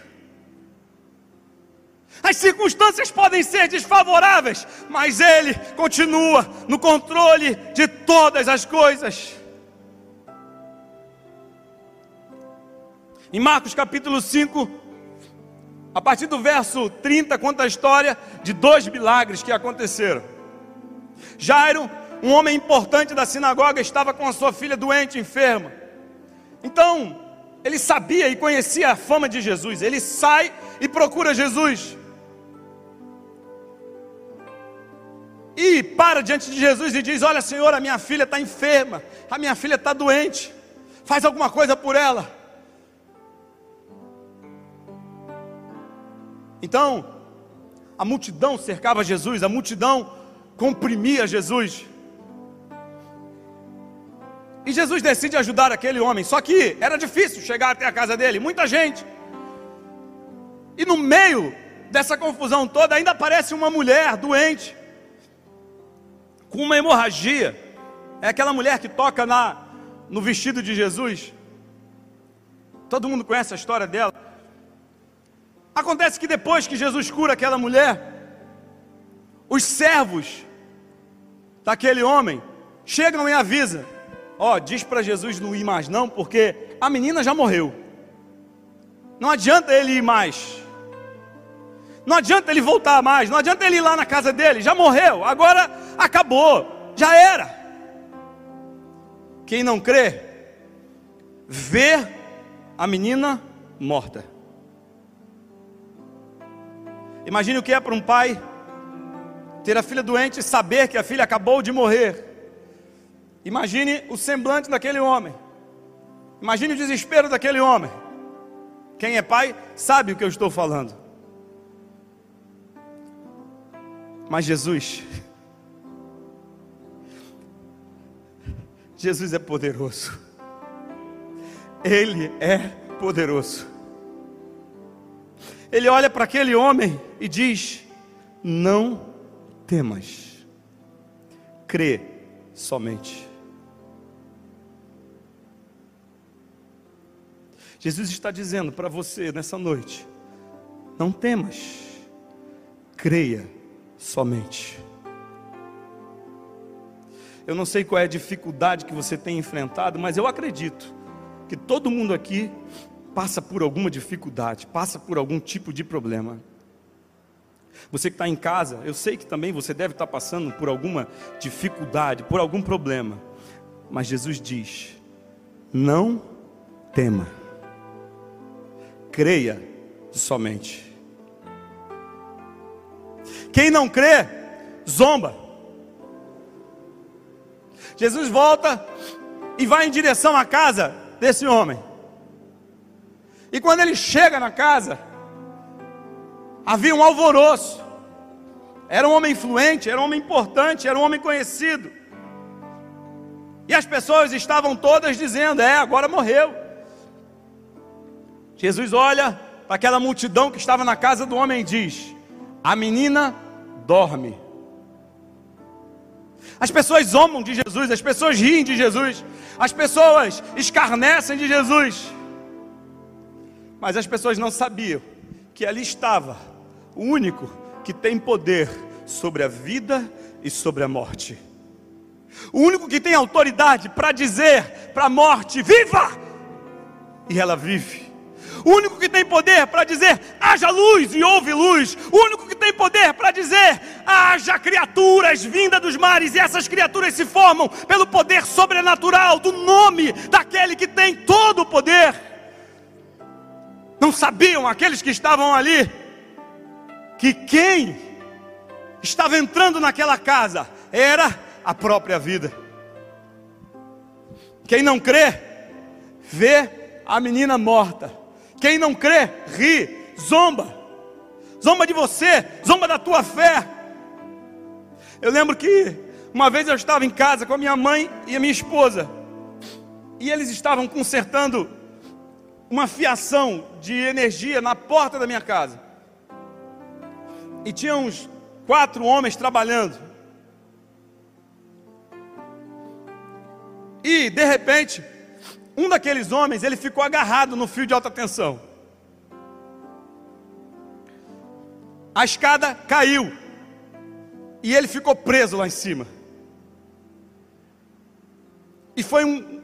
As circunstâncias podem ser desfavoráveis, mas Ele continua no controle de todas as coisas. Em Marcos capítulo 5, a partir do verso 30, conta a história de dois milagres que aconteceram. Jairo, um homem importante da sinagoga, estava com a sua filha doente, enferma. Então, ele sabia e conhecia a fama de Jesus. Ele sai e procura Jesus. e para diante de Jesus e diz: Olha, Senhor, a minha filha está enferma, a minha filha está doente, faz alguma coisa por ela. Então, a multidão cercava Jesus, a multidão comprimia Jesus. E Jesus decide ajudar aquele homem, só que era difícil chegar até a casa dele, muita gente. E no meio dessa confusão toda ainda aparece uma mulher doente com uma hemorragia. É aquela mulher que toca na, no vestido de Jesus. Todo mundo conhece a história dela. Acontece que depois que Jesus cura aquela mulher, os servos daquele homem chegam e avisam: Ó, diz para Jesus não ir mais, não, porque a menina já morreu. Não adianta ele ir mais. Não adianta ele voltar mais, não adianta ele ir lá na casa dele, já morreu, agora acabou, já era. Quem não crê, vê a menina morta. Imagine o que é para um pai ter a filha doente e saber que a filha acabou de morrer. Imagine o semblante daquele homem. Imagine o desespero daquele homem. Quem é pai sabe o que eu estou falando. Mas Jesus, Jesus é poderoso. Ele é poderoso. Ele olha para aquele homem e diz: Não temas, crê somente. Jesus está dizendo para você nessa noite: Não temas, creia somente. Eu não sei qual é a dificuldade que você tem enfrentado, mas eu acredito que todo mundo aqui passa por alguma dificuldade, passa por algum tipo de problema. Você que está em casa, eu sei que também você deve estar passando por alguma dificuldade, por algum problema. Mas Jesus diz: não tema, creia somente. Quem não crê, zomba. Jesus volta e vai em direção à casa desse homem. E quando ele chega na casa, havia um alvoroço. Era um homem influente, era um homem importante, era um homem conhecido. E as pessoas estavam todas dizendo: É, agora morreu. Jesus olha para aquela multidão que estava na casa do homem e diz: A menina dorme. As pessoas zombam de Jesus, as pessoas riem de Jesus, as pessoas escarnecem de Jesus. Mas as pessoas não sabiam que ali estava o único que tem poder sobre a vida e sobre a morte. O único que tem autoridade para dizer para a morte: viva! E ela vive. O único que tem poder para dizer haja luz e houve luz. O único que tem poder para dizer haja criaturas vindas dos mares e essas criaturas se formam pelo poder sobrenatural do nome daquele que tem todo o poder. Não sabiam aqueles que estavam ali que quem estava entrando naquela casa era a própria vida. Quem não crê, vê a menina morta. Quem não crê, ri, zomba. Zomba de você, zomba da tua fé. Eu lembro que uma vez eu estava em casa com a minha mãe e a minha esposa. E eles estavam consertando uma fiação de energia na porta da minha casa. E tinha uns quatro homens trabalhando. E de repente, um daqueles homens, ele ficou agarrado no fio de alta tensão. A escada caiu. E ele ficou preso lá em cima. E foi um,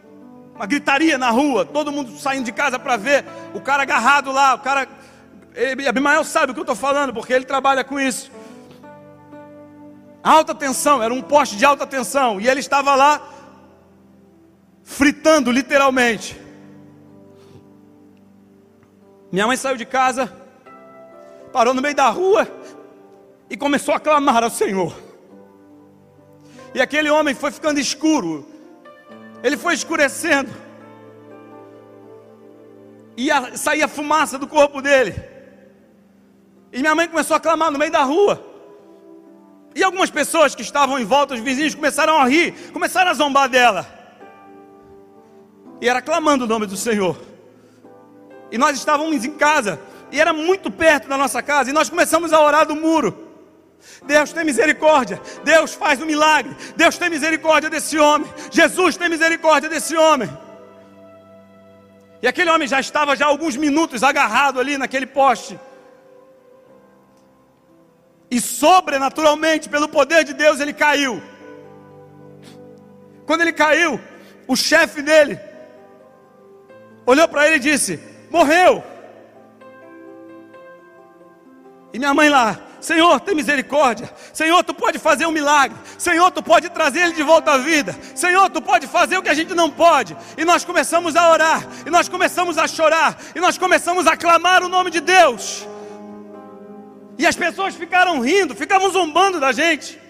uma gritaria na rua, todo mundo saindo de casa para ver o cara agarrado lá, o cara Abimael sabe o que eu estou falando, porque ele trabalha com isso. Alta tensão, era um poste de alta tensão, e ele estava lá fritando literalmente. Minha mãe saiu de casa, parou no meio da rua e começou a clamar ao Senhor. E aquele homem foi ficando escuro, ele foi escurecendo, e saía fumaça do corpo dele. E minha mãe começou a clamar no meio da rua. E algumas pessoas que estavam em volta, os vizinhos, começaram a rir, começaram a zombar dela. E era clamando o nome do Senhor. E nós estávamos em casa, e era muito perto da nossa casa, e nós começamos a orar do muro. Deus tem misericórdia, Deus faz um milagre, Deus tem misericórdia desse homem, Jesus tem misericórdia desse homem. E aquele homem já estava já alguns minutos agarrado ali naquele poste e sobrenaturalmente, pelo poder de Deus, ele caiu. Quando ele caiu, o chefe dele olhou para ele e disse: Morreu. E minha mãe lá, Senhor, tem misericórdia. Senhor, tu pode fazer um milagre. Senhor, tu pode trazer ele de volta à vida. Senhor, tu pode fazer o que a gente não pode. E nós começamos a orar, e nós começamos a chorar, e nós começamos a clamar o nome de Deus. E as pessoas ficaram rindo, ficavam zombando da gente.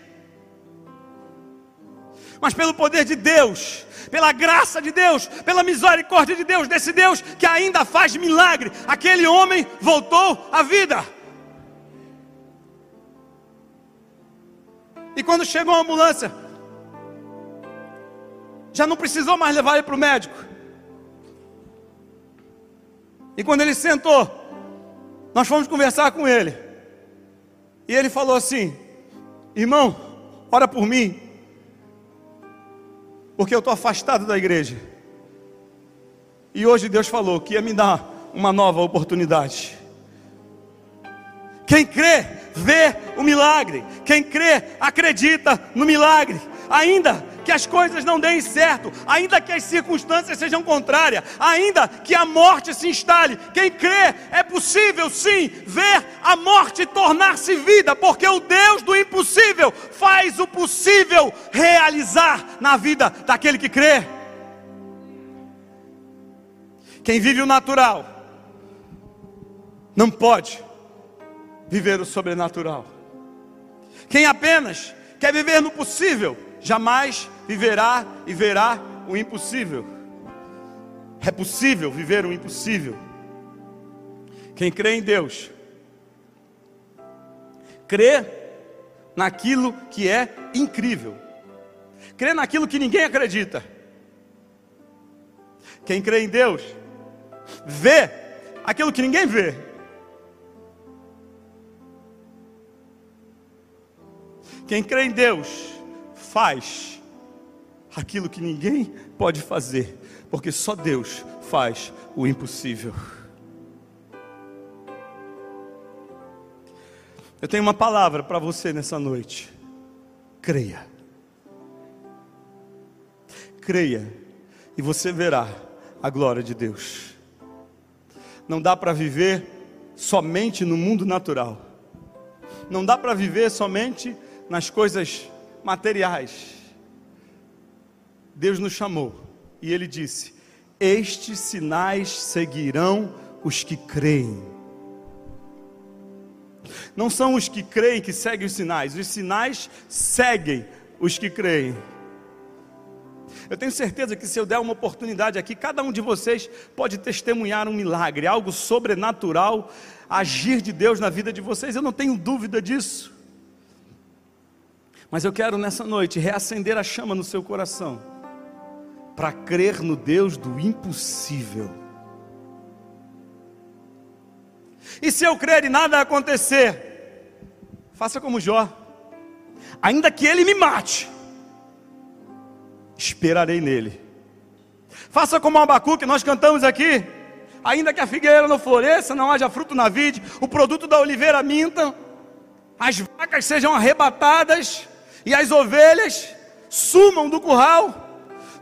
Mas pelo poder de Deus, pela graça de Deus, pela misericórdia de Deus, desse Deus que ainda faz milagre, aquele homem voltou à vida. E quando chegou a ambulância, já não precisou mais levar ele para o médico. E quando ele sentou, Nós fomos conversar com ele. E ele falou assim: Irmão, ora por mim, porque eu estou afastado da igreja. E hoje Deus falou que ia me dar uma nova oportunidade. Quem crê, vê o milagre. Quem crê, acredita no milagre. Ainda que as coisas não deem certo, ainda que as circunstâncias sejam contrárias, ainda que a morte se instale, quem crê é possível sim ver a morte tornar-se vida, porque o Deus do impossível faz o possível realizar na vida daquele que crê. Quem vive o natural não pode viver o sobrenatural. Quem apenas quer viver no possível, jamais viverá e verá o impossível. É possível viver o impossível. Quem crê em Deus, crê naquilo que é incrível, crê naquilo que ninguém acredita. Quem crê em Deus, vê aquilo que ninguém vê. Quem crê em Deus, faz aquilo que ninguém pode fazer, porque só Deus faz o impossível. Eu tenho uma palavra para você nessa noite. Creia. Creia e você verá a glória de Deus. Não dá para viver somente no mundo natural. Não dá para viver somente nas coisas materiais. Deus nos chamou e Ele disse: Estes sinais seguirão os que creem. Não são os que creem que seguem os sinais, os sinais seguem os que creem. Eu tenho certeza que se eu der uma oportunidade aqui, cada um de vocês pode testemunhar um milagre, algo sobrenatural, agir de Deus na vida de vocês, eu não tenho dúvida disso. Mas eu quero nessa noite reacender a chama no seu coração, para crer no Deus do impossível. E se eu crer e nada acontecer, faça como Jó, ainda que ele me mate, esperarei nele. Faça como Abacu que nós cantamos aqui, ainda que a figueira não floresça, não haja fruto na vide, o produto da oliveira minta, as vacas sejam arrebatadas, e as ovelhas sumam do curral.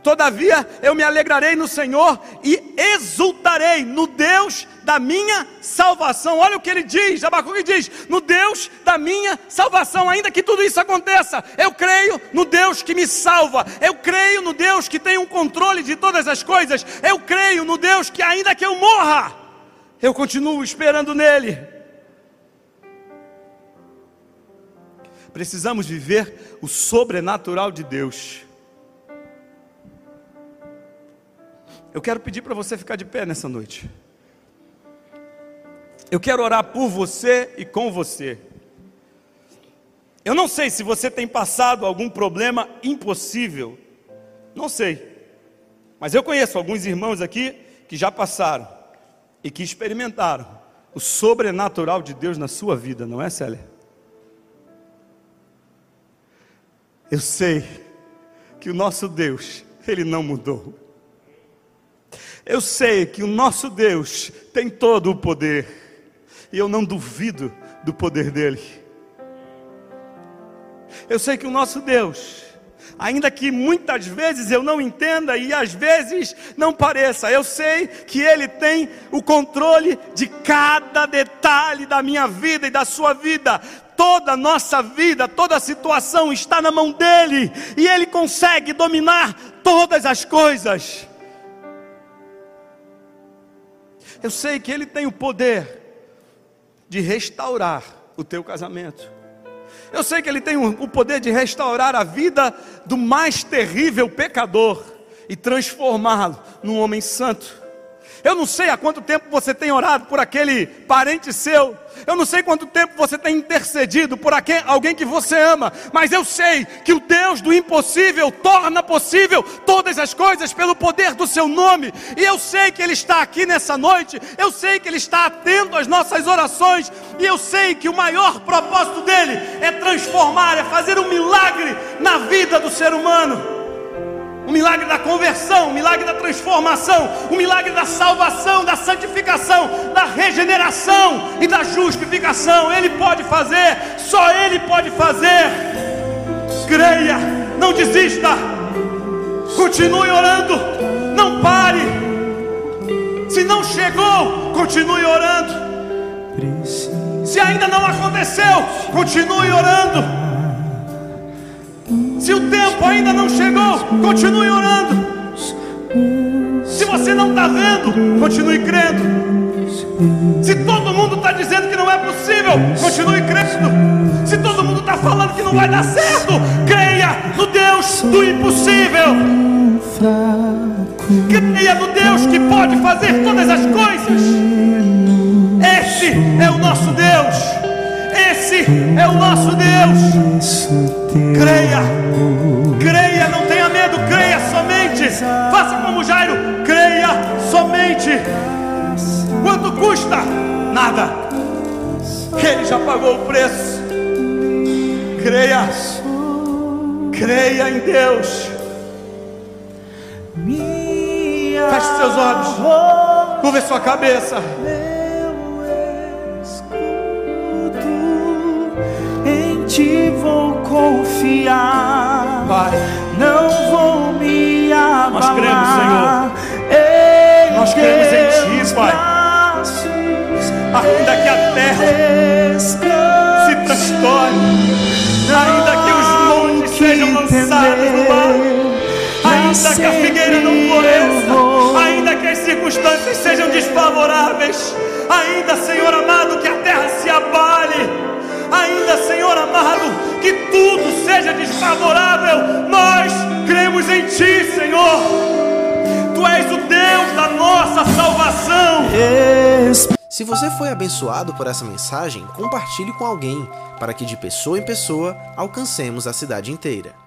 Todavia eu me alegrarei no Senhor e exultarei no Deus da minha salvação. Olha o que ele diz, Abacuque diz: no Deus da minha salvação, ainda que tudo isso aconteça, eu creio no Deus que me salva, eu creio no Deus que tem um controle de todas as coisas, eu creio no Deus que, ainda que eu morra, eu continuo esperando nele. Precisamos viver o sobrenatural de Deus. Eu quero pedir para você ficar de pé nessa noite. Eu quero orar por você e com você. Eu não sei se você tem passado algum problema impossível. Não sei. Mas eu conheço alguns irmãos aqui que já passaram e que experimentaram o sobrenatural de Deus na sua vida, não é, Célia? Eu sei que o nosso Deus, Ele não mudou. Eu sei que o nosso Deus tem todo o poder, e eu não duvido do poder dEle. Eu sei que o nosso Deus, ainda que muitas vezes eu não entenda e às vezes não pareça, eu sei que Ele tem o controle de cada detalhe da minha vida e da sua vida toda nossa vida, toda situação está na mão dele e ele consegue dominar todas as coisas. Eu sei que ele tem o poder de restaurar o teu casamento. Eu sei que ele tem o poder de restaurar a vida do mais terrível pecador e transformá-lo num homem santo. Eu não sei há quanto tempo você tem orado por aquele parente seu. Eu não sei quanto tempo você tem intercedido por alguém que você ama. Mas eu sei que o Deus do impossível torna possível todas as coisas pelo poder do seu nome. E eu sei que Ele está aqui nessa noite. Eu sei que Ele está atento às nossas orações. E eu sei que o maior propósito dele é transformar, é fazer um milagre na vida do ser humano o milagre da conversão, o milagre da transformação, o milagre da salvação, da santificação, da regeneração e da justificação. Ele pode fazer, só Ele pode fazer. Creia, não desista, continue orando, não pare. Se não chegou, continue orando. Se ainda não aconteceu, continue orando. Se o tempo ainda não chegou, continue orando. Se você não está vendo, continue crendo. Se todo mundo está dizendo que não é possível, continue crendo. Se todo mundo está falando que não vai dar certo, creia no Deus do impossível. Creia no Deus que pode fazer todas as coisas. Esse é o nosso Deus. Esse é o nosso Deus. Creia, creia, não tenha medo, creia somente. Faça como Jairo, creia somente. Quanto custa? Nada. Ele já pagou o preço. Creia, creia em Deus. Feche seus olhos, curva sua cabeça. Ti vou confiar. Pai, não vou me abalar. Nós cremos, Senhor. Nós cremos em Ti, Pai. Ainda que a terra se transtorne, ainda que os montes sejam lançados no mar, ainda que a figueira não floresça, ainda que as circunstâncias sejam desfavoráveis, ainda, Senhor amado, que a terra se abale ainda, Senhor amado, que tudo seja desfavorável, nós cremos em Ti, Senhor. Tu és o Deus da nossa salvação. Se você foi abençoado por essa mensagem, compartilhe com alguém, para que de pessoa em pessoa alcancemos a cidade inteira.